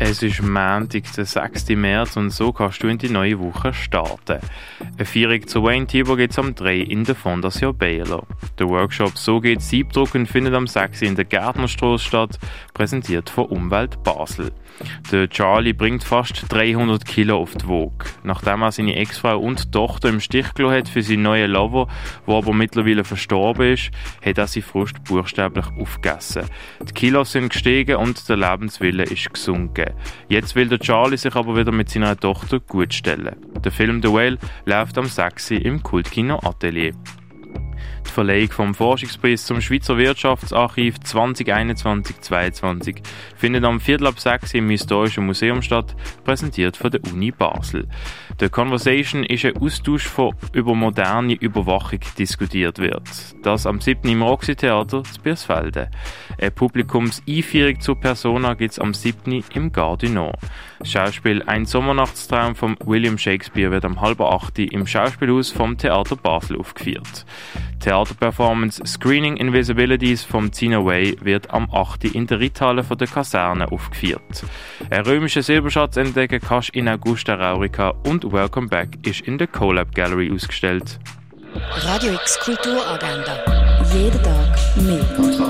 Es ist Montag, der 6. März und so kannst du in die neue Woche starten. Eine Feierung zu Wayne Tiber gibt es am 3 in der Fondation Baylor. Der Workshop «So geht Siebdrucken» findet am 6 in der Gärtnerstraße statt, präsentiert von Umwelt Basel. Der Charlie bringt fast 300 Kilo auf die Waage. Nachdem er seine Ex-Frau und Tochter im Stich gelassen hat für seinen neuen Lover, der aber mittlerweile verstorben ist, hat er seine Frust buchstäblich aufgegessen. Die Kilos sind gestiegen und der Lebenswille ist gesunken. Jetzt will der Charlie sich aber wieder mit seiner Tochter gutstellen. Der Film The Whale läuft am 6. im Kultkino Atelier. Verleihung vom Forschungspreis zum Schweizer Wirtschaftsarchiv 2021-22 findet am Viertel ab 6 im Historischen Museum statt, präsentiert von der Uni Basel. The Conversation ist ein Austausch von über moderne Überwachung diskutiert wird. Das am 7. im Roxy Theater zu Biersfelden. Eine Publikumseinführung zur Persona gibt es am 7. im Gardinor. Das Schauspiel Ein Sommernachtstraum von William Shakespeare wird am halben 8. im Schauspielhaus vom Theater Basel aufgeführt. Theaterperformance Screening Invisibilities vom Tina Way wird am 8. in der Ritthalle von der Kaserne aufgeführt. Ein römischer Silberschatz entdecken kannst in Augusta Raurica und Welcome Back ist in der CoLab Gallery ausgestellt. Radio X Kulturagenda. Jeden Tag mehr.